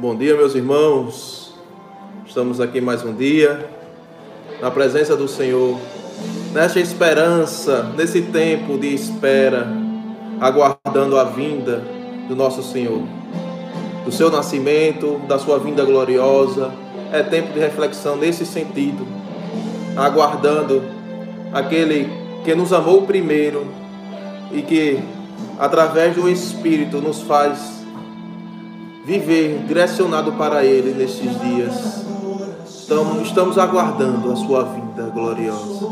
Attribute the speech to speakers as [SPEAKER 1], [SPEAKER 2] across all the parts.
[SPEAKER 1] Bom dia, meus irmãos. Estamos aqui mais um dia na presença do Senhor, nesta esperança, nesse tempo de espera, aguardando a vinda do nosso Senhor, do seu nascimento, da sua vinda gloriosa. É tempo de reflexão nesse sentido, aguardando aquele que nos amou primeiro e que, através do Espírito, nos faz viver direcionado para Ele nestes dias. Então, estamos aguardando a Sua vinda gloriosa.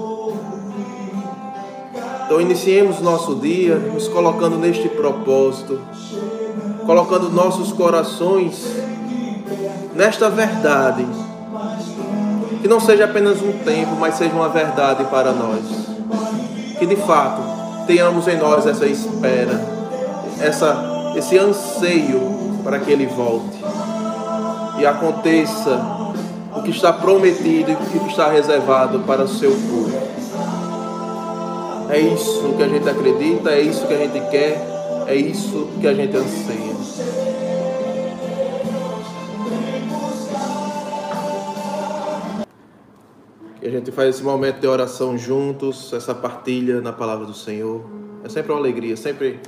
[SPEAKER 1] Então, iniciemos nosso dia nos colocando neste propósito, colocando nossos corações nesta verdade. Que não seja apenas um tempo, mas seja uma verdade para nós. Que de fato tenhamos em nós essa espera, essa, esse anseio para que ele volte e aconteça o que está prometido e o que está reservado para o seu povo. É isso que a gente acredita, é isso que a gente quer, é isso que a gente anseia. Que a gente faz esse momento de oração juntos, essa partilha na palavra do Senhor. É sempre uma alegria, sempre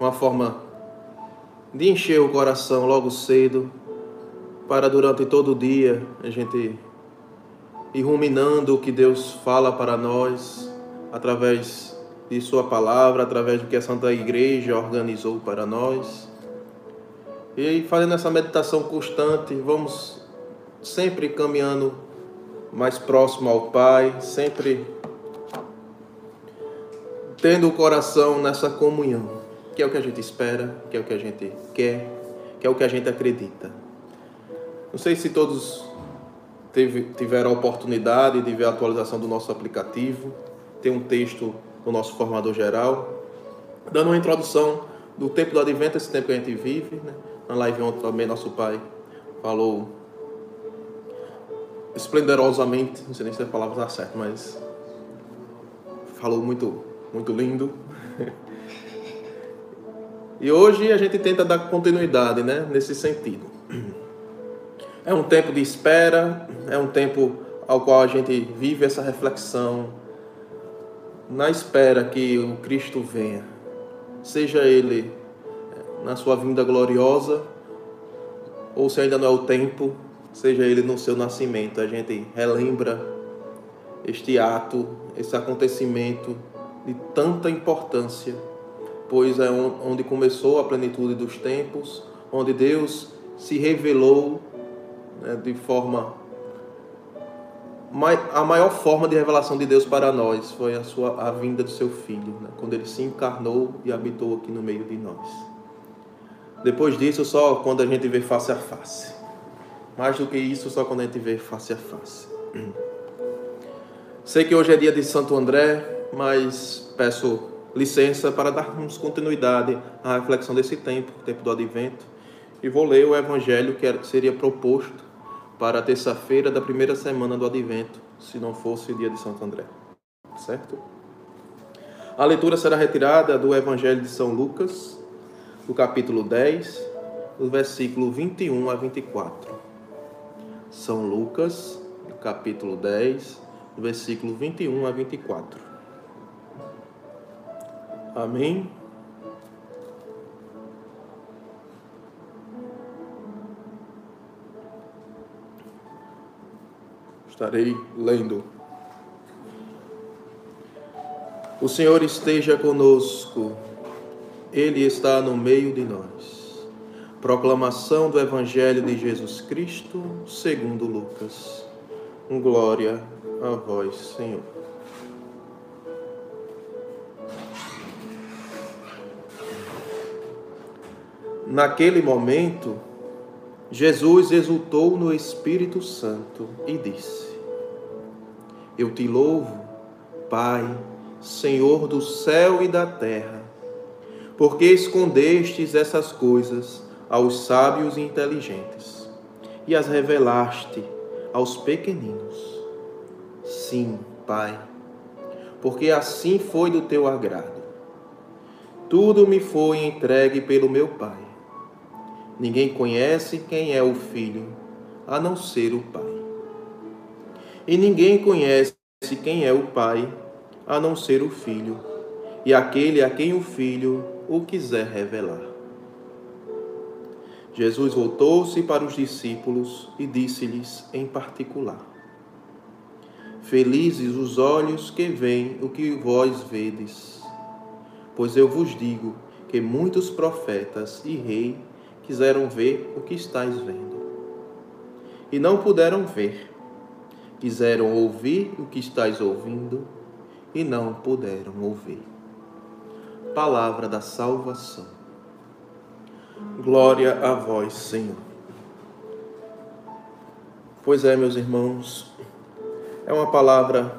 [SPEAKER 1] uma forma de encher o coração logo cedo, para durante todo o dia a gente ir ruminando o que Deus fala para nós, através de Sua palavra, através do que a Santa Igreja organizou para nós. E fazendo essa meditação constante, vamos sempre caminhando mais próximo ao Pai, sempre tendo o coração nessa comunhão que é o que a gente espera, que é o que a gente quer, que é o que a gente acredita. Não sei se todos teve, tiveram a oportunidade de ver a atualização do nosso aplicativo. Tem um texto do nosso formador geral, dando uma introdução do tempo do advento, esse tempo que a gente vive. Né? Na live ontem também nosso pai falou esplendorosamente, não sei nem se a palavra está certa, mas falou muito, muito lindo E hoje a gente tenta dar continuidade né, nesse sentido. É um tempo de espera, é um tempo ao qual a gente vive essa reflexão, na espera que o Cristo venha, seja Ele eh, na sua vinda gloriosa, ou se ainda não é o tempo, seja Ele no seu nascimento. A gente relembra este ato, esse acontecimento de tanta importância pois é onde começou a plenitude dos tempos, onde Deus se revelou né, de forma a maior forma de revelação de Deus para nós foi a sua a vinda do seu filho, né, quando ele se encarnou e habitou aqui no meio de nós. Depois disso, só quando a gente vê face a face. Mais do que isso, só quando a gente vê face a face. Sei que hoje é dia de Santo André, mas peço licença para darmos continuidade à reflexão desse tempo, tempo do advento, e vou ler o evangelho que seria proposto para a terça-feira da primeira semana do advento, se não fosse dia de Santo André. Certo? A leitura será retirada do evangelho de São Lucas, do capítulo 10, do versículo 21 a 24. São Lucas, capítulo 10, do versículo 21 a 24. Amém? Estarei lendo. O Senhor esteja conosco, Ele está no meio de nós. Proclamação do Evangelho de Jesus Cristo, segundo Lucas. Glória a vós, Senhor. Naquele momento, Jesus exultou no Espírito Santo e disse: Eu te louvo, Pai, Senhor do céu e da terra, porque escondestes essas coisas aos sábios e inteligentes e as revelaste aos pequeninos. Sim, Pai, porque assim foi do teu agrado. Tudo me foi entregue pelo meu Pai Ninguém conhece quem é o Filho, a não ser o Pai. E ninguém conhece quem é o Pai, a não ser o Filho, e aquele a quem o Filho o quiser revelar. Jesus voltou-se para os discípulos e disse-lhes em particular: Felizes os olhos que veem o que vós vedes, pois eu vos digo que muitos profetas e reis quiseram ver o que estáis vendo, e não puderam ver. Quiseram ouvir o que estáis ouvindo, e não puderam ouvir. Palavra da salvação. Glória a vós, Senhor. Pois é, meus irmãos, é uma palavra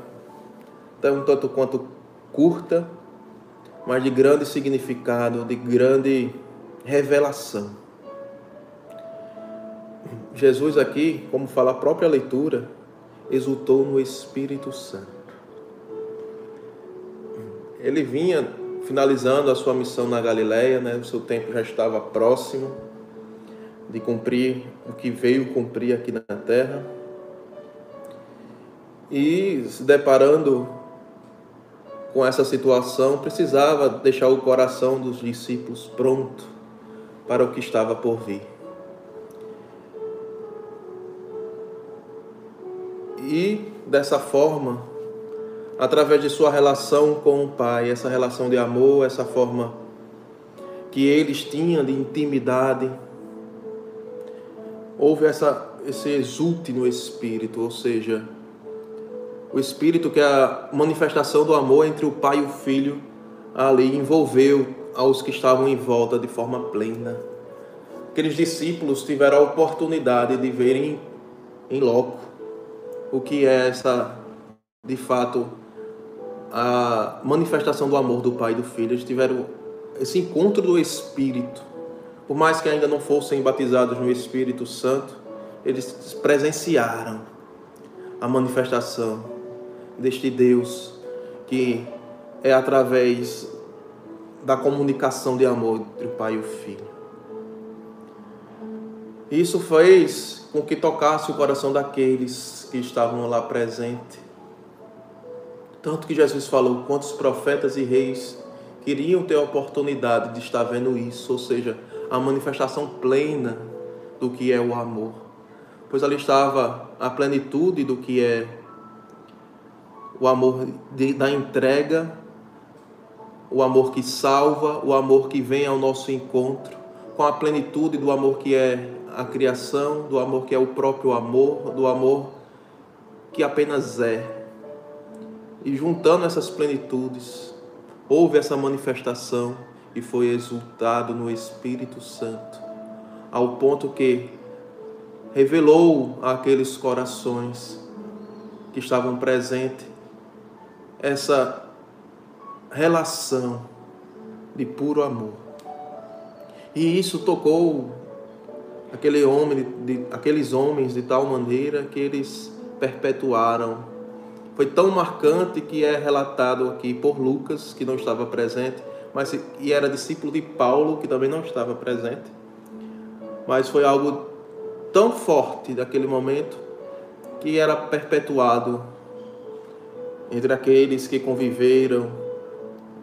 [SPEAKER 1] tão tanto quanto curta, mas de grande significado, de grande revelação. Jesus aqui, como fala a própria leitura, exultou no Espírito Santo. Ele vinha finalizando a sua missão na Galileia, né? o seu tempo já estava próximo de cumprir o que veio cumprir aqui na terra. E se deparando com essa situação, precisava deixar o coração dos discípulos pronto para o que estava por vir. E dessa forma, através de sua relação com o Pai, essa relação de amor, essa forma que eles tinham de intimidade, houve essa, esse exulte no Espírito, ou seja, o Espírito que é a manifestação do amor entre o Pai e o Filho ali envolveu aos que estavam em volta de forma plena. Aqueles discípulos tiveram a oportunidade de verem em loco o que é essa, de fato, a manifestação do amor do Pai e do Filho. Eles tiveram esse encontro do Espírito. Por mais que ainda não fossem batizados no Espírito Santo, eles presenciaram a manifestação deste Deus que é através da comunicação de amor entre o Pai e o Filho. Isso fez com que tocasse o coração daqueles que estavam lá presentes. Tanto que Jesus falou quantos profetas e reis queriam ter a oportunidade de estar vendo isso, ou seja, a manifestação plena do que é o amor. Pois ali estava a plenitude do que é o amor de, da entrega, o amor que salva, o amor que vem ao nosso encontro, com a plenitude do amor que é a criação, do amor que é o próprio amor, do amor que apenas é. E juntando essas plenitudes, houve essa manifestação e foi exultado no Espírito Santo, ao ponto que revelou àqueles corações que estavam presentes essa relação de puro amor. E isso tocou aquele homem, de, aqueles homens de tal maneira que eles perpetuaram. Foi tão marcante que é relatado aqui por Lucas, que não estava presente, mas e era discípulo de Paulo, que também não estava presente. Mas foi algo tão forte daquele momento que era perpetuado entre aqueles que conviveram.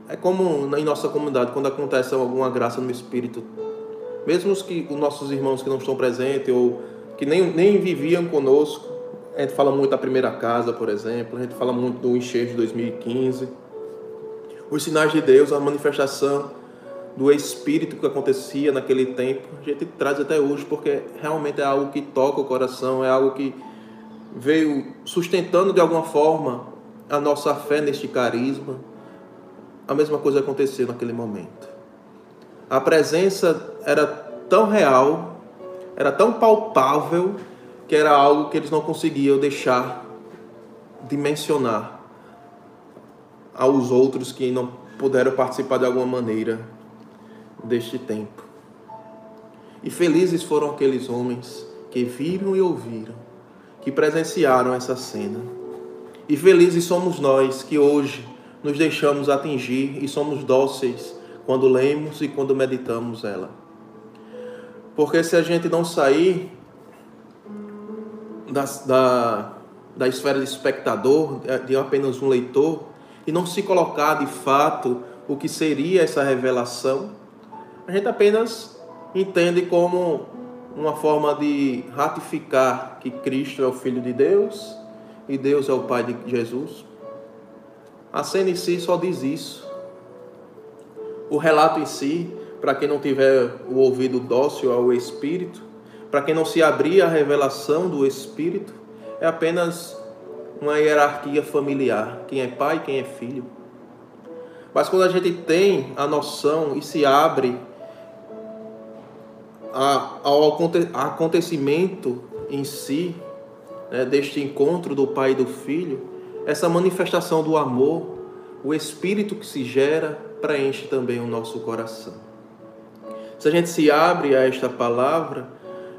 [SPEAKER 1] É como em nossa comunidade, quando acontece alguma graça no Espírito, mesmo os, que, os nossos irmãos que não estão presentes ou que nem, nem viviam conosco, a gente fala muito da primeira casa, por exemplo, a gente fala muito do enchente de 2015. Os sinais de Deus, a manifestação do Espírito que acontecia naquele tempo, a gente traz até hoje, porque realmente é algo que toca o coração, é algo que veio sustentando de alguma forma a nossa fé neste carisma. A mesma coisa aconteceu naquele momento. A presença era tão real, era tão palpável, que era algo que eles não conseguiam deixar de mencionar aos outros que não puderam participar de alguma maneira deste tempo. E felizes foram aqueles homens que viram e ouviram, que presenciaram essa cena. E felizes somos nós que hoje nos deixamos atingir e somos dóceis quando lemos e quando meditamos ela. Porque se a gente não sair da, da, da esfera de espectador, de apenas um leitor, e não se colocar de fato o que seria essa revelação, a gente apenas entende como uma forma de ratificar que Cristo é o Filho de Deus e Deus é o Pai de Jesus. A cena em si só diz isso. O relato em si, para quem não tiver o ouvido dócil ao Espírito, para quem não se abrir à revelação do Espírito, é apenas uma hierarquia familiar: quem é pai, quem é filho. Mas quando a gente tem a noção e se abre ao acontecimento em si, né, deste encontro do pai e do filho, essa manifestação do amor, o espírito que se gera, preenche também o nosso coração. Se a gente se abre a esta palavra,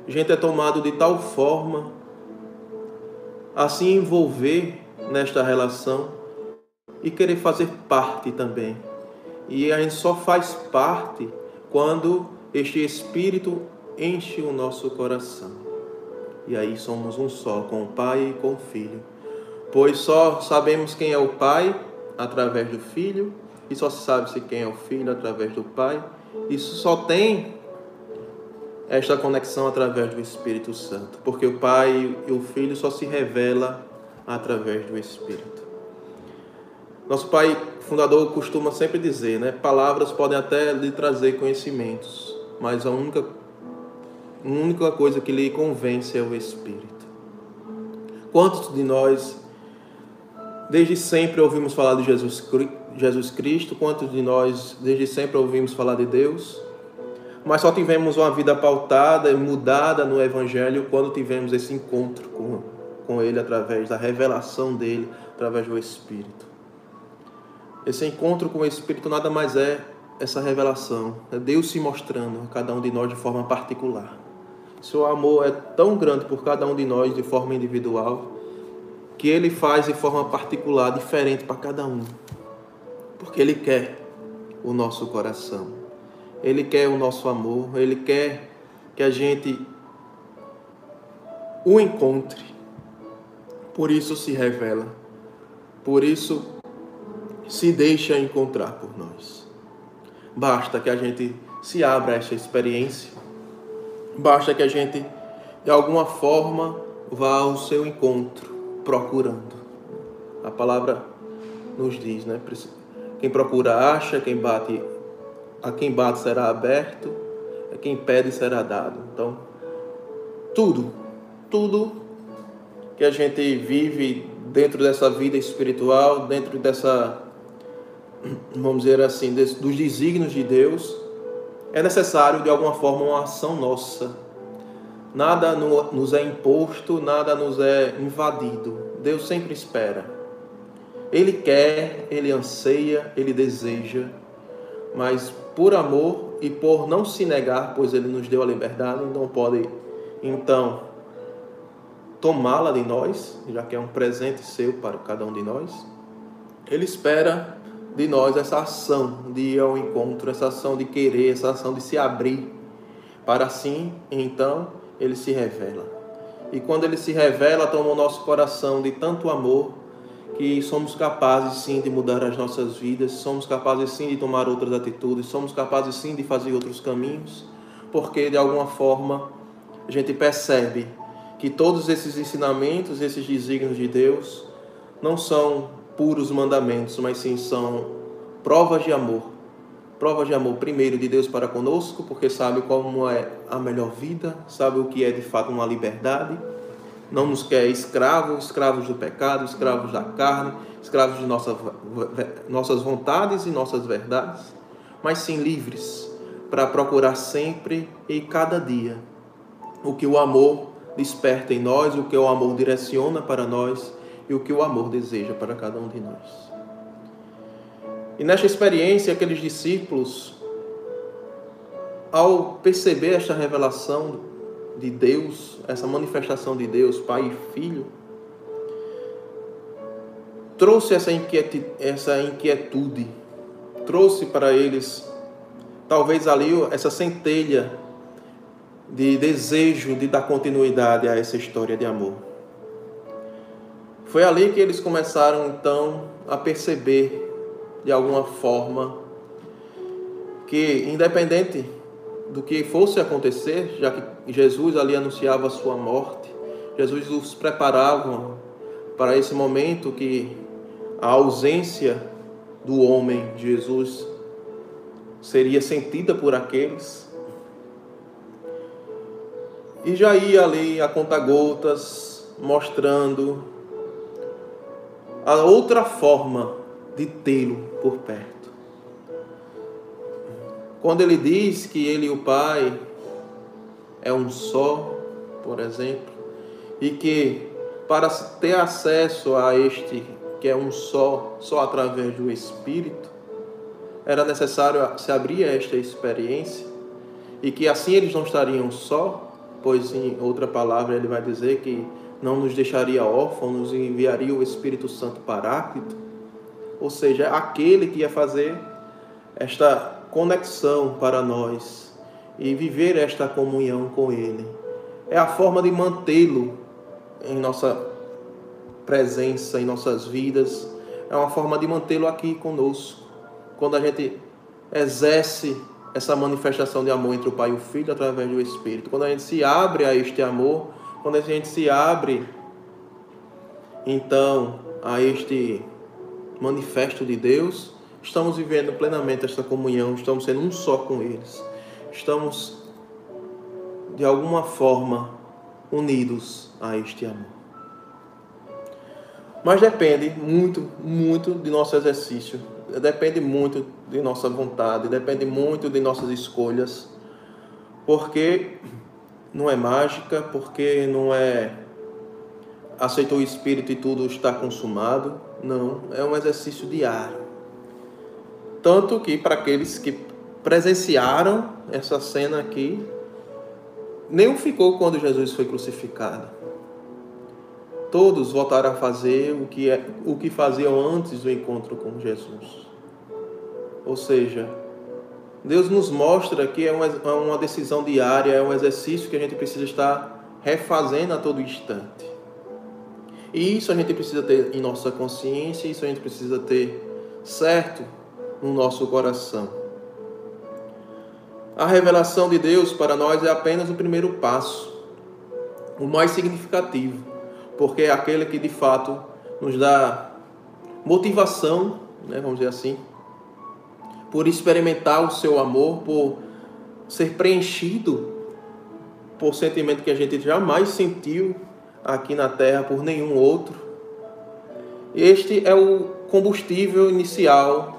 [SPEAKER 1] a gente é tomado de tal forma a se envolver nesta relação e querer fazer parte também. E a gente só faz parte quando este Espírito enche o nosso coração. E aí somos um só com o Pai e com o Filho. Pois só sabemos quem é o Pai através do Filho, e só se sabe se quem é o Filho através do Pai. Isso só tem esta conexão através do Espírito Santo, porque o Pai e o Filho só se revela através do Espírito. Nosso pai fundador costuma sempre dizer, né? Palavras podem até lhe trazer conhecimentos, mas a única, a única coisa que lhe convence é o Espírito. Quantos de nós, desde sempre, ouvimos falar de Jesus, Jesus Cristo? Quantos de nós, desde sempre, ouvimos falar de Deus? Mas só tivemos uma vida pautada e mudada no Evangelho quando tivemos esse encontro com, com Ele através da revelação dele, através do Espírito. Esse encontro com o Espírito nada mais é essa revelação, é Deus se mostrando a cada um de nós de forma particular. Seu amor é tão grande por cada um de nós de forma individual que ele faz de forma particular, diferente para cada um. Porque ele quer o nosso coração. Ele quer o nosso amor, ele quer que a gente o encontre. Por isso se revela. Por isso se deixa encontrar por nós. Basta que a gente se abra a essa experiência. Basta que a gente, de alguma forma, vá ao seu encontro, procurando. A palavra nos diz, né? Quem procura acha, quem bate, a quem bate será aberto, a quem pede será dado. Então, tudo, tudo que a gente vive dentro dessa vida espiritual, dentro dessa vamos dizer assim, dos desígnios de Deus, é necessário de alguma forma uma ação nossa. Nada nos é imposto, nada nos é invadido. Deus sempre espera. Ele quer, ele anseia, ele deseja, mas por amor e por não se negar, pois ele nos deu a liberdade, não pode então tomá-la de nós, já que é um presente seu para cada um de nós. Ele espera de nós essa ação de ir ao encontro, essa ação de querer, essa ação de se abrir, para assim, então, ele se revela. E quando ele se revela, toma o nosso coração de tanto amor que somos capazes sim de mudar as nossas vidas, somos capazes sim de tomar outras atitudes, somos capazes sim de fazer outros caminhos, porque de alguma forma a gente percebe que todos esses ensinamentos, esses desígnios de Deus, não são puros mandamentos, mas sim são provas de amor. Provas de amor, primeiro, de Deus para conosco, porque sabe como é a melhor vida, sabe o que é de fato uma liberdade. Não nos quer escravos, escravos do pecado, escravos da carne, escravos de nossa, nossas vontades e nossas verdades, mas sim livres para procurar sempre e cada dia o que o amor desperta em nós, o que o amor direciona para nós e o que o amor deseja para cada um de nós. E nesta experiência, aqueles discípulos, ao perceber esta revelação de Deus, essa manifestação de Deus, Pai e Filho, trouxe essa inquietude, essa inquietude trouxe para eles, talvez ali, essa centelha de desejo de dar continuidade a essa história de amor. Foi ali que eles começaram então a perceber de alguma forma que independente do que fosse acontecer, já que Jesus ali anunciava a sua morte, Jesus os preparava para esse momento que a ausência do homem, Jesus, seria sentida por aqueles. E já ia ali a conta-gotas, mostrando a outra forma de tê-lo por perto. Quando ele diz que ele e o Pai é um só, por exemplo, e que para ter acesso a este que é um só, só através do Espírito, era necessário se abrir a esta experiência e que assim eles não estariam só, pois em outra palavra ele vai dizer que não nos deixaria órfãos, nos enviaria o Espírito Santo Paráclito, ou seja, aquele que ia fazer esta conexão para nós e viver esta comunhão com Ele. É a forma de mantê-lo em nossa presença, em nossas vidas, é uma forma de mantê-lo aqui conosco. Quando a gente exerce essa manifestação de amor entre o Pai e o Filho através do Espírito, quando a gente se abre a este amor, quando a gente se abre então a este manifesto de Deus, estamos vivendo plenamente esta comunhão, estamos sendo um só com eles. Estamos de alguma forma unidos a este amor. Mas depende muito, muito de nosso exercício, depende muito de nossa vontade, depende muito de nossas escolhas, porque não é mágica, porque não é aceitou o Espírito e tudo está consumado. Não, é um exercício diário. Tanto que para aqueles que presenciaram essa cena aqui, nenhum ficou quando Jesus foi crucificado. Todos voltaram a fazer o que, é, o que faziam antes do encontro com Jesus. Ou seja, Deus nos mostra que é uma, é uma decisão diária, é um exercício que a gente precisa estar refazendo a todo instante. E isso a gente precisa ter em nossa consciência, isso a gente precisa ter certo no nosso coração. A revelação de Deus para nós é apenas o primeiro passo, o mais significativo, porque é aquele que de fato nos dá motivação, né, vamos dizer assim, por experimentar o seu amor, por ser preenchido por sentimento que a gente jamais sentiu aqui na terra por nenhum outro. Este é o combustível inicial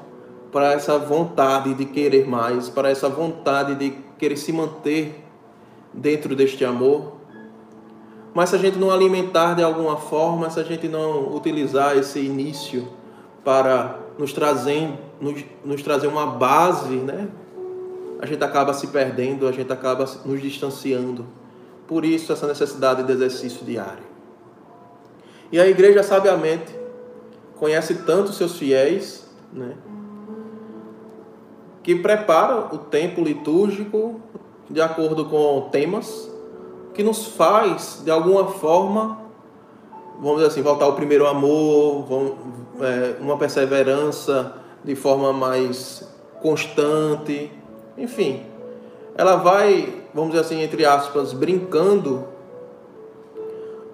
[SPEAKER 1] para essa vontade de querer mais, para essa vontade de querer se manter dentro deste amor. Mas se a gente não alimentar de alguma forma, se a gente não utilizar esse início para nos trazer, nos, nos trazer uma base, né? a gente acaba se perdendo, a gente acaba nos distanciando. Por isso, essa necessidade de exercício diário. E a igreja, sabiamente, conhece tanto seus fiéis, né? Que prepara o tempo litúrgico de acordo com temas, que nos faz, de alguma forma, vamos dizer assim, voltar ao primeiro amor, é, uma perseverança de forma mais constante, enfim. Ela vai, vamos dizer assim, entre aspas, brincando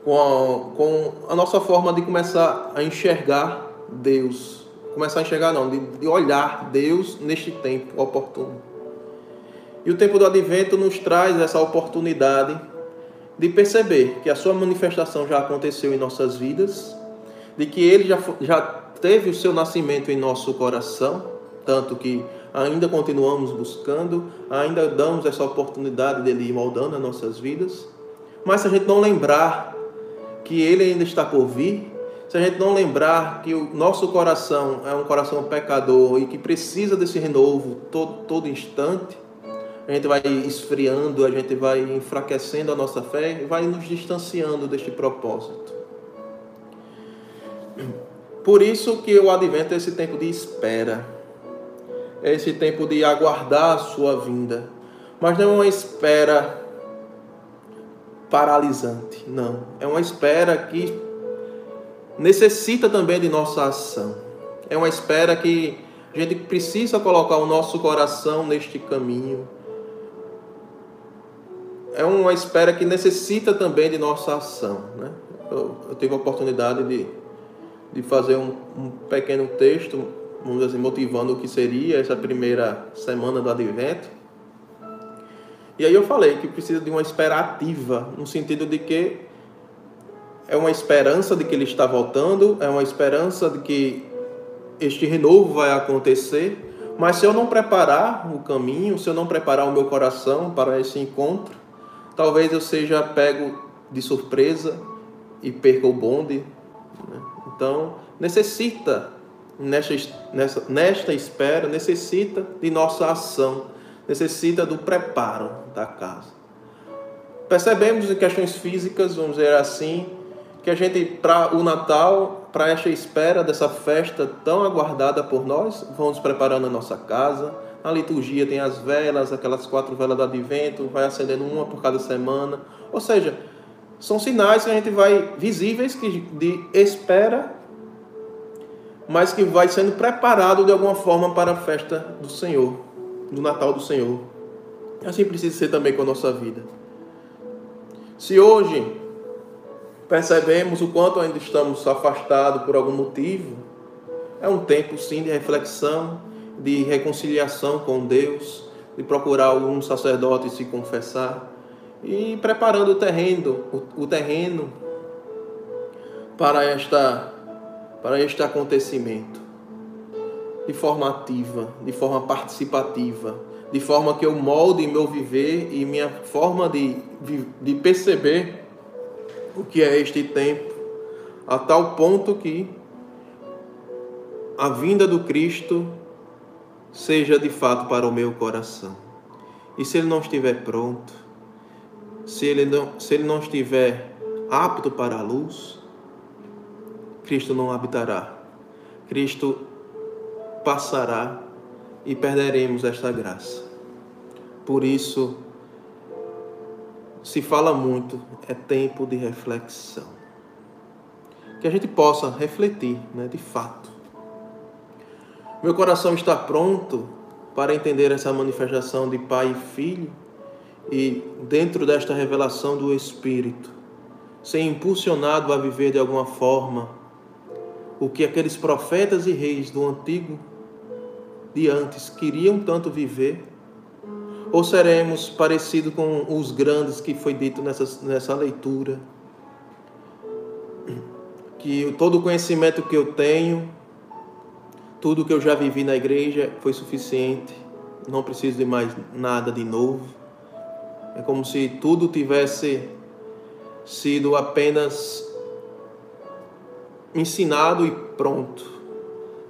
[SPEAKER 1] com a, com a nossa forma de começar a enxergar Deus começar a enxergar, não, de, de olhar Deus neste tempo oportuno. E o tempo do advento nos traz essa oportunidade de perceber que a sua manifestação já aconteceu em nossas vidas, de que ele já, já teve o seu nascimento em nosso coração, tanto que ainda continuamos buscando, ainda damos essa oportunidade dele ir moldando as nossas vidas. Mas se a gente não lembrar que ele ainda está por vir, se a gente não lembrar que o nosso coração é um coração pecador e que precisa desse renovo todo, todo instante, a gente vai esfriando, a gente vai enfraquecendo a nossa fé e vai nos distanciando deste propósito. Por isso que o advento é esse tempo de espera, é esse tempo de aguardar a sua vinda, mas não é uma espera paralisante. Não. É uma espera que necessita também de nossa ação. É uma espera que a gente precisa colocar o nosso coração neste caminho. É uma espera que necessita também de nossa ação. Né? Eu, eu tive a oportunidade de, de fazer um, um pequeno texto, vamos dizer assim, motivando o que seria essa primeira semana do advento. E aí eu falei que precisa de uma espera ativa, no sentido de que é uma esperança de que ele está voltando, é uma esperança de que este renovo vai acontecer, mas se eu não preparar o caminho, se eu não preparar o meu coração para esse encontro, talvez eu seja pego de surpresa e perca o bonde. Né? Então, necessita, nesta, nessa, nesta espera, necessita de nossa ação, necessita do preparo da casa. Percebemos em questões físicas, vamos dizer assim, que a gente, para o Natal, para esta espera dessa festa tão aguardada por nós, vamos preparando a nossa casa. Na liturgia tem as velas, aquelas quatro velas do advento, vai acendendo uma por cada semana. Ou seja, são sinais que a gente vai visíveis que de espera, mas que vai sendo preparado de alguma forma para a festa do Senhor, do Natal do Senhor. Assim precisa ser também com a nossa vida. Se hoje percebemos o quanto ainda estamos afastados por algum motivo, é um tempo sim de reflexão, de reconciliação com Deus, de procurar algum sacerdote se confessar e preparando o terreno, o terreno para esta para este acontecimento de forma ativa, de forma participativa, de forma que eu molde meu viver e minha forma de, de perceber o que é este tempo, a tal ponto que a vinda do Cristo seja de fato para o meu coração. E se ele não estiver pronto, se ele não, se ele não estiver apto para a luz, Cristo não habitará. Cristo passará e perderemos esta graça. Por isso, se fala muito, é tempo de reflexão. Que a gente possa refletir, né, de fato. Meu coração está pronto para entender essa manifestação de Pai e Filho e, dentro desta revelação do Espírito, ser impulsionado a viver de alguma forma o que aqueles profetas e reis do antigo de antes queriam tanto viver ou seremos parecidos com os grandes que foi dito nessa, nessa leitura? Que todo o conhecimento que eu tenho, tudo que eu já vivi na igreja foi suficiente, não preciso de mais nada de novo. É como se tudo tivesse sido apenas ensinado e pronto.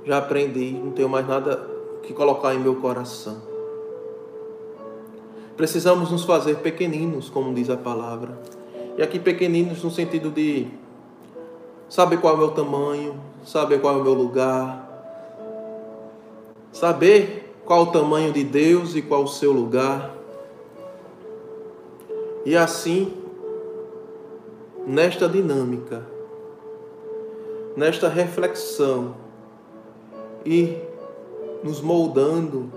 [SPEAKER 1] Já aprendi, não tenho mais nada que colocar em meu coração. Precisamos nos fazer pequeninos, como diz a palavra. E aqui pequeninos no sentido de saber qual é o meu tamanho, saber qual é o meu lugar, saber qual o tamanho de Deus e qual o seu lugar. E assim, nesta dinâmica, nesta reflexão e nos moldando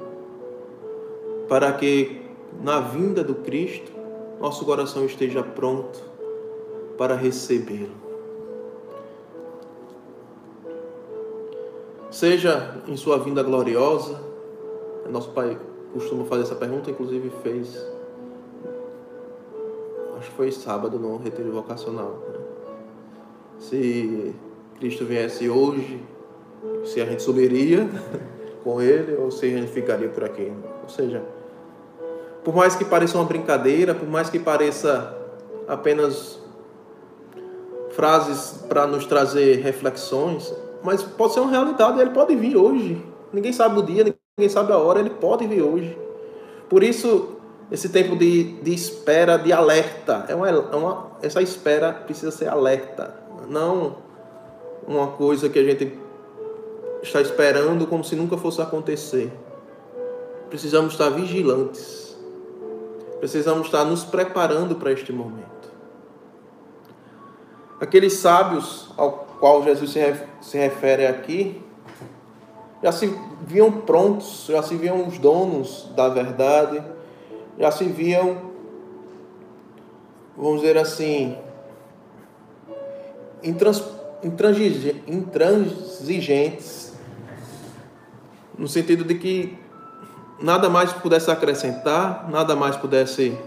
[SPEAKER 1] para que na vinda do Cristo, nosso coração esteja pronto para recebê-lo. Seja em sua vinda gloriosa, nosso Pai costuma fazer essa pergunta, inclusive fez, acho que foi sábado no retiro vocacional. Né? Se Cristo viesse hoje, se a gente subiria com Ele ou se a gente ficaria por aqui. Ou seja, por mais que pareça uma brincadeira, por mais que pareça apenas frases para nos trazer reflexões, mas pode ser uma realidade, ele pode vir hoje. Ninguém sabe o dia, ninguém sabe a hora, ele pode vir hoje. Por isso, esse tempo de, de espera, de alerta, é uma, é uma, essa espera precisa ser alerta, não uma coisa que a gente está esperando como se nunca fosse acontecer. Precisamos estar vigilantes Precisamos estar nos preparando para este momento. Aqueles sábios ao qual Jesus se refere aqui, já se viam prontos, já se viam os donos da verdade, já se viam, vamos dizer assim, intrans, intransigentes, no sentido de que nada mais pudesse acrescentar, nada mais pudesse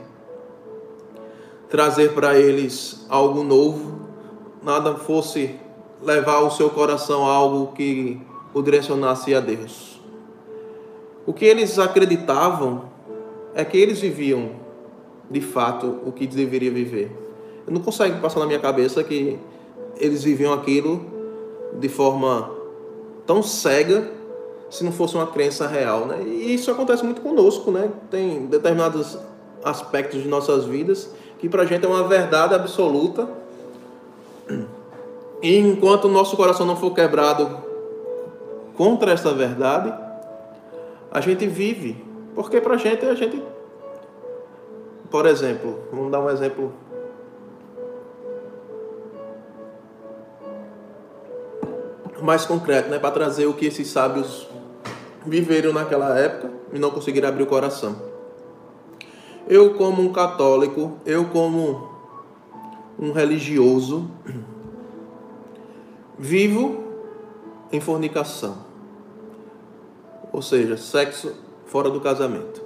[SPEAKER 1] trazer para eles algo novo, nada fosse levar o seu coração a algo que o direcionasse a Deus. O que eles acreditavam é que eles viviam de fato o que deveria viver. Eu não consigo passar na minha cabeça que eles viviam aquilo de forma tão cega se não fosse uma crença real, né? E isso acontece muito conosco, né? Tem determinados aspectos de nossas vidas que para a gente é uma verdade absoluta. E enquanto o nosso coração não for quebrado contra essa verdade, a gente vive. Porque para a gente, a gente. Por exemplo, vamos dar um exemplo mais concreto, né, para trazer o que esses sábios viveram naquela época e não conseguiram abrir o coração. Eu, como um católico, eu, como um religioso, vivo em fornicação, ou seja, sexo fora do casamento.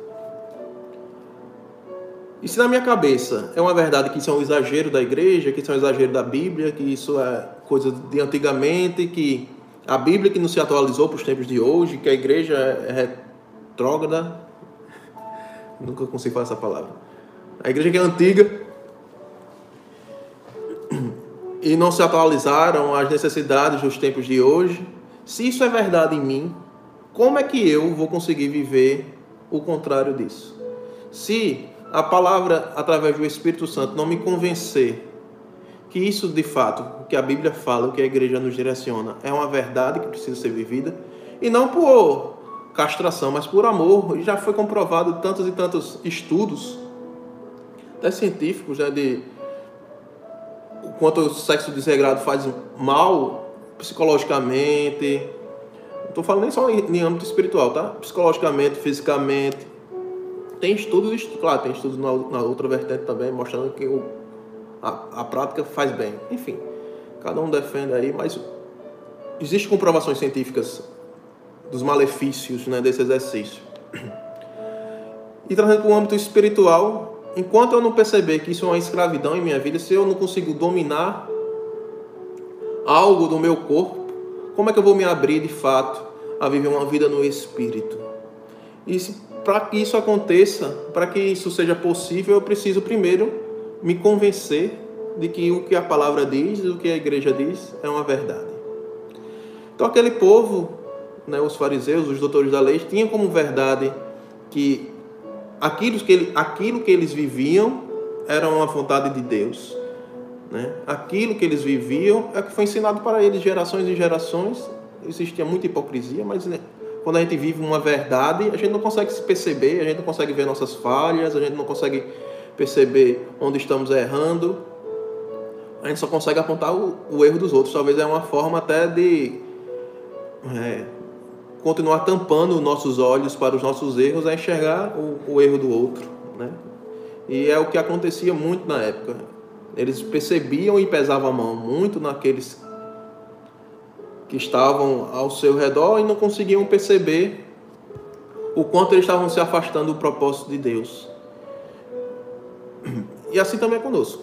[SPEAKER 1] E se na minha cabeça é uma verdade que isso é um exagero da igreja, que isso é um exagero da Bíblia, que isso é coisa de antigamente, que a Bíblia que não se atualizou para os tempos de hoje, que a igreja é retrógrada. Nunca consigo falar essa palavra. A igreja que é antiga e não se atualizaram às necessidades dos tempos de hoje. Se isso é verdade em mim, como é que eu vou conseguir viver o contrário disso? Se a palavra através do Espírito Santo não me convencer que isso de fato, o que a Bíblia fala, o que a igreja nos direciona, é uma verdade que precisa ser vivida, e não por castração, mas por amor. E já foi comprovado tantos e tantos estudos, até científicos, né, de o quanto o sexo desregrado faz mal psicologicamente. Não estou falando nem só em, em âmbito espiritual, tá? Psicologicamente, fisicamente. Tem estudos, claro, tem estudos na, na outra vertente também, mostrando que o a, a prática faz bem. Enfim, cada um defende aí, mas existem comprovações científicas dos malefícios né, desse exercício. E trazendo para o âmbito espiritual, enquanto eu não perceber que isso é uma escravidão em minha vida, se eu não consigo dominar algo do meu corpo, como é que eu vou me abrir de fato a viver uma vida no espírito? E para que isso aconteça, para que isso seja possível, eu preciso primeiro me convencer de que o que a palavra diz, o que a igreja diz, é uma verdade. Então, aquele povo, né, os fariseus, os doutores da lei, tinham como verdade que aquilo que, ele, aquilo que eles viviam era uma vontade de Deus. Né? Aquilo que eles viviam é o que foi ensinado para eles gerações e gerações. Existia muita hipocrisia, mas né, quando a gente vive uma verdade, a gente não consegue se perceber, a gente não consegue ver nossas falhas, a gente não consegue perceber onde estamos errando. A gente só consegue apontar o, o erro dos outros. Talvez é uma forma até de é, continuar tampando nossos olhos para os nossos erros, a enxergar o, o erro do outro. Né? E é o que acontecia muito na época. Eles percebiam e pesavam a mão muito naqueles que estavam ao seu redor e não conseguiam perceber o quanto eles estavam se afastando do propósito de Deus. E assim também é conosco.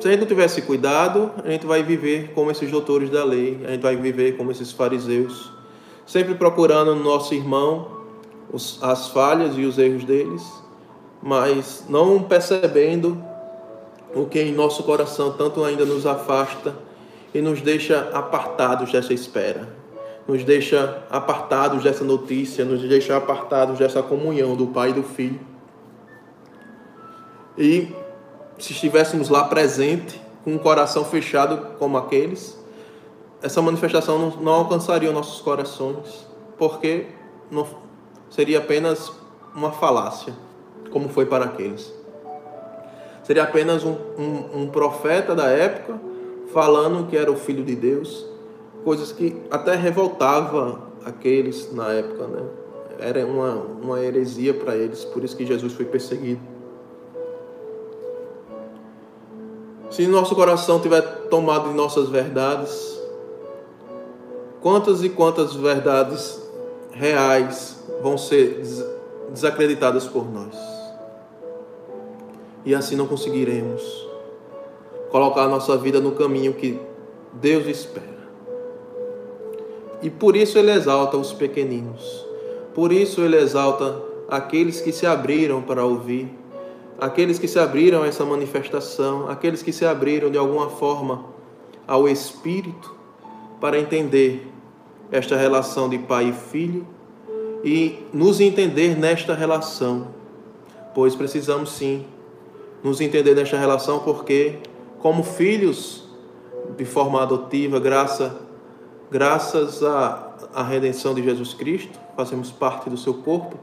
[SPEAKER 1] Se a gente não tivesse cuidado, a gente vai viver como esses doutores da lei, a gente vai viver como esses fariseus, sempre procurando no nosso irmão os, as falhas e os erros deles, mas não percebendo o que em nosso coração tanto ainda nos afasta e nos deixa apartados dessa espera, nos deixa apartados dessa notícia, nos deixa apartados dessa comunhão do Pai e do Filho. E se estivéssemos lá presente, com o coração fechado como aqueles, essa manifestação não, não alcançaria nossos corações, porque não, seria apenas uma falácia, como foi para aqueles. Seria apenas um, um, um profeta da época falando que era o filho de Deus, coisas que até revoltava aqueles na época, né? Era uma, uma heresia para eles, por isso que Jesus foi perseguido. Se nosso coração tiver tomado de nossas verdades, quantas e quantas verdades reais vão ser desacreditadas por nós? E assim não conseguiremos colocar a nossa vida no caminho que Deus espera. E por isso ele exalta os pequeninos. Por isso ele exalta aqueles que se abriram para ouvir, aqueles que se abriram a essa manifestação, aqueles que se abriram de alguma forma ao Espírito para entender esta relação de pai e filho e nos entender nesta relação, pois precisamos sim nos entender nesta relação porque como filhos de forma adotiva, graça, graças à, à redenção de Jesus Cristo, fazemos parte do seu corpo.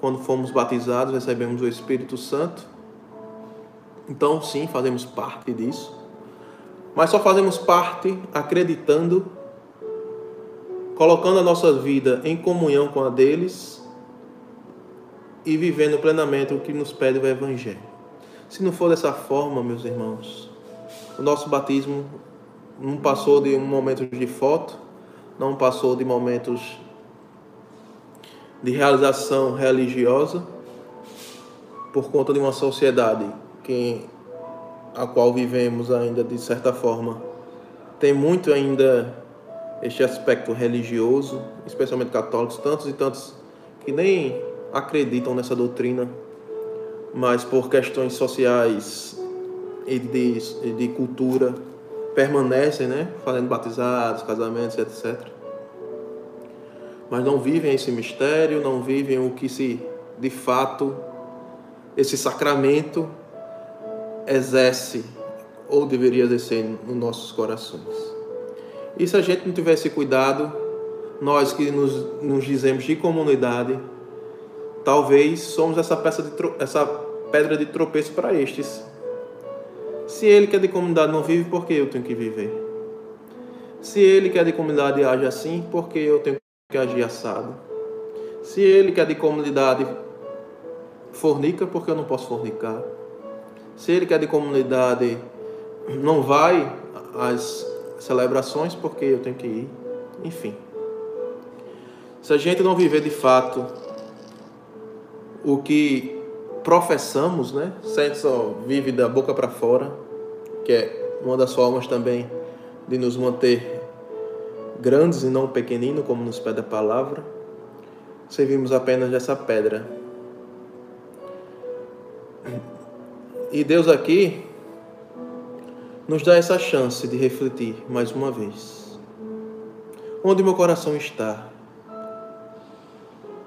[SPEAKER 1] Quando fomos batizados, recebemos o Espírito Santo. Então, sim, fazemos parte disso. Mas só fazemos parte acreditando, colocando a nossa vida em comunhão com a deles e vivendo plenamente o que nos pede o Evangelho. Se não for dessa forma, meus irmãos, o nosso batismo não passou de um momento de foto, não passou de momentos de realização religiosa por conta de uma sociedade que a qual vivemos ainda de certa forma tem muito ainda este aspecto religioso, especialmente católicos, tantos e tantos que nem acreditam nessa doutrina, mas por questões sociais e de, de cultura permanecem, né? Fazendo batizados, casamentos, etc. Mas não vivem esse mistério, não vivem o que se, de fato, esse sacramento exerce ou deveria exercer nos nossos corações. E se a gente não tivesse cuidado, nós que nos, nos dizemos de comunidade, talvez somos essa peça de essa pedra de tropeço para estes se ele que é de comunidade não vive, por que eu tenho que viver? Se ele que é de comunidade age assim, por que eu tenho que agir assado? Se ele que é de comunidade fornica, por que eu não posso fornicar? Se ele que é de comunidade não vai às celebrações, por que eu tenho que ir? Enfim. Se a gente não viver de fato o que professamos, né? Sempre só vive da boca para fora, que é uma das formas também de nos manter grandes e não pequeninos, como nos pede a palavra. Servimos apenas dessa pedra. E Deus aqui nos dá essa chance de refletir mais uma vez. Onde meu coração está?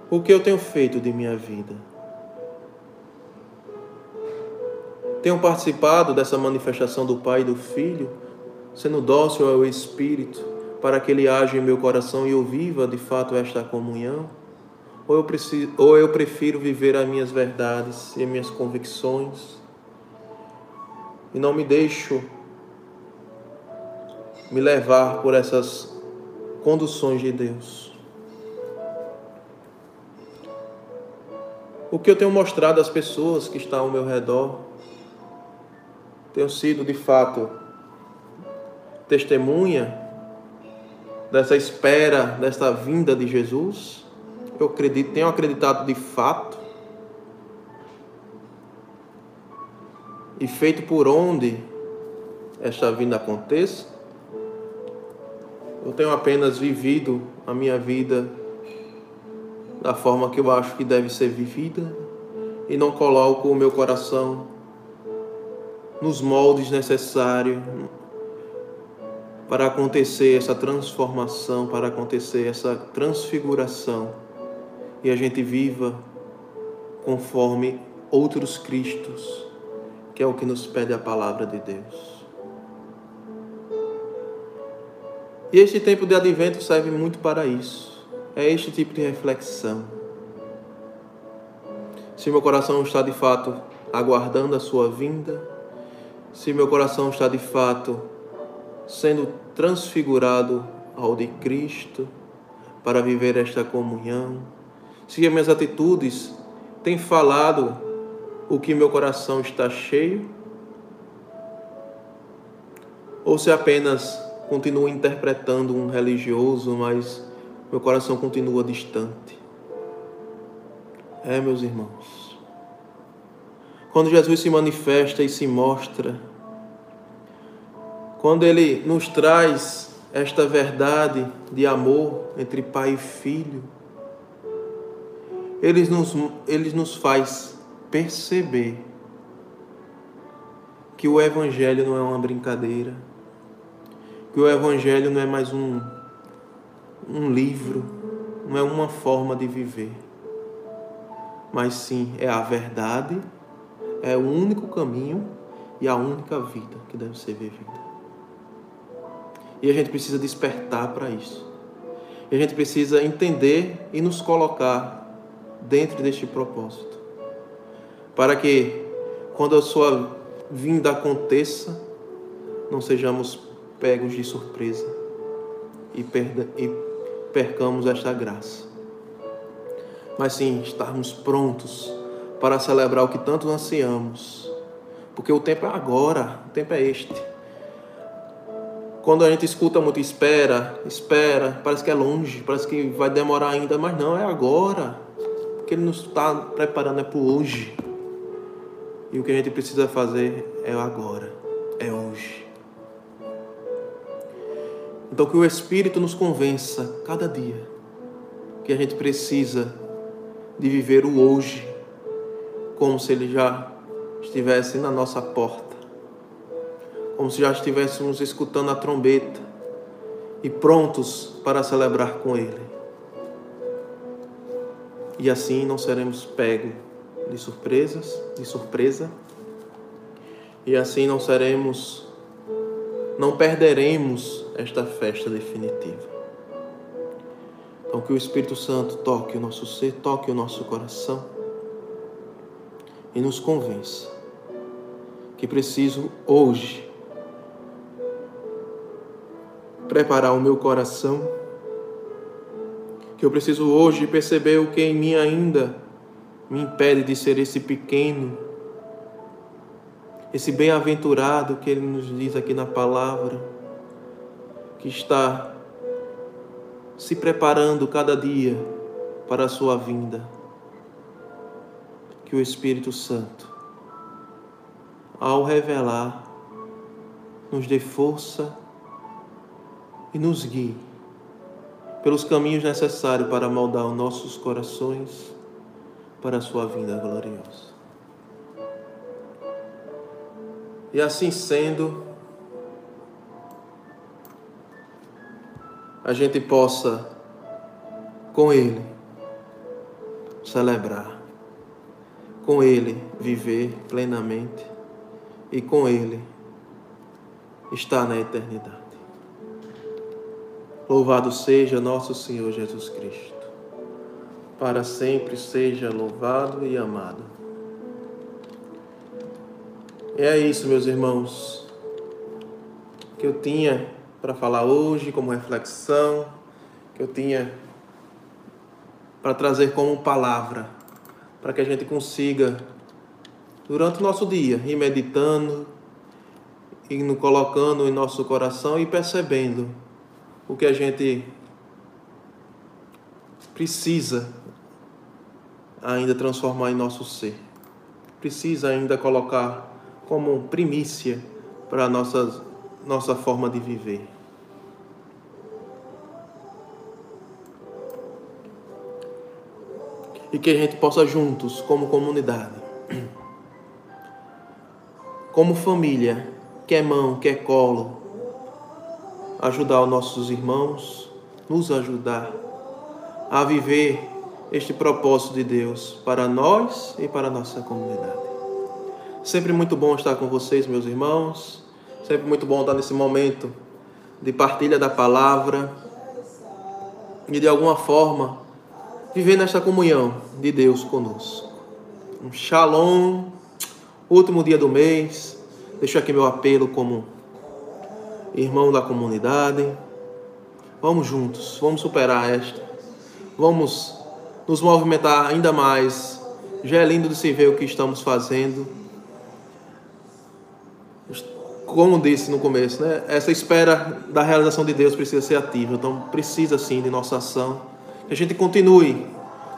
[SPEAKER 1] O que eu tenho feito de minha vida? Tenho participado dessa manifestação do Pai e do Filho, sendo dócil ao Espírito, para que Ele age em meu coração e eu viva de fato esta comunhão? Ou eu, preciso, ou eu prefiro viver as minhas verdades e as minhas convicções e não me deixo me levar por essas conduções de Deus? O que eu tenho mostrado às pessoas que estão ao meu redor tenho sido de fato testemunha dessa espera, dessa vinda de Jesus. Eu acredito, tenho acreditado de fato e feito por onde esta vinda aconteça. Eu tenho apenas vivido a minha vida da forma que eu acho que deve ser vivida e não coloco o meu coração nos moldes necessários para acontecer essa transformação, para acontecer essa transfiguração e a gente viva conforme outros Cristos, que é o que nos pede a palavra de Deus. E este tempo de advento serve muito para isso. É este tipo de reflexão. Se meu coração está de fato aguardando a sua vinda, se meu coração está de fato sendo transfigurado ao de Cristo para viver esta comunhão. Se as minhas atitudes têm falado o que meu coração está cheio, ou se apenas continuo interpretando um religioso, mas meu coração continua distante. É, meus irmãos. Quando Jesus se manifesta e se mostra, quando ele nos traz esta verdade de amor entre pai e filho, ele nos, ele nos faz perceber que o Evangelho não é uma brincadeira, que o Evangelho não é mais um, um livro, não é uma forma de viver, mas sim é a verdade, é o único caminho e a única vida que deve ser vivida. E a gente precisa despertar para isso. E a gente precisa entender e nos colocar dentro deste propósito. Para que, quando a sua vinda aconteça, não sejamos pegos de surpresa e, perda, e percamos esta graça. Mas sim, estarmos prontos para celebrar o que tanto ansiamos. Porque o tempo é agora, o tempo é este. Quando a gente escuta muito, espera, espera, parece que é longe, parece que vai demorar ainda, mas não, é agora. O que Ele nos está preparando é para hoje. E o que a gente precisa fazer é agora, é hoje. Então que o Espírito nos convença cada dia que a gente precisa de viver o hoje como se ele já estivesse na nossa porta como se já estivéssemos escutando a trombeta e prontos para celebrar com Ele. E assim não seremos pegos de surpresas, de surpresa, e assim não seremos, não perderemos esta festa definitiva. Então que o Espírito Santo toque o nosso ser, toque o nosso coração e nos convença que preciso hoje preparar o meu coração, que eu preciso hoje perceber o que em mim ainda me impede de ser esse pequeno, esse bem-aventurado que ele nos diz aqui na palavra, que está se preparando cada dia para a sua vinda. Que o Espírito Santo, ao revelar, nos dê força e nos guie pelos caminhos necessários para moldar os nossos corações para a sua vinda gloriosa. E assim sendo, a gente possa com Ele celebrar, com Ele viver plenamente e com Ele estar na eternidade. Louvado seja nosso Senhor Jesus Cristo. Para sempre seja louvado e amado. É isso, meus irmãos, que eu tinha para falar hoje como reflexão, que eu tinha para trazer como palavra, para que a gente consiga, durante o nosso dia, ir meditando, nos colocando em nosso coração e percebendo o que a gente precisa ainda transformar em nosso ser. Precisa ainda colocar como primícia para a nossa, nossa forma de viver. E que a gente possa juntos, como comunidade, como família, quer mão, quer colo, ajudar os nossos irmãos, nos ajudar a viver este propósito de Deus para nós e para a nossa comunidade. Sempre muito bom estar com vocês, meus irmãos. Sempre muito bom estar nesse momento de partilha da palavra e de alguma forma viver nesta comunhão de Deus conosco. Um shalom, último dia do mês. Deixo aqui meu apelo como irmão da comunidade. Vamos juntos, vamos superar esta. Vamos nos movimentar ainda mais. Já é lindo de se ver o que estamos fazendo. Como disse no começo, né? essa espera da realização de Deus precisa ser ativa. Então, precisa sim de nossa ação. Que a gente continue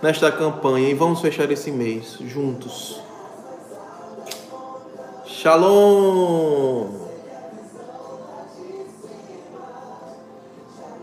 [SPEAKER 1] nesta campanha e vamos fechar esse mês juntos. Shalom!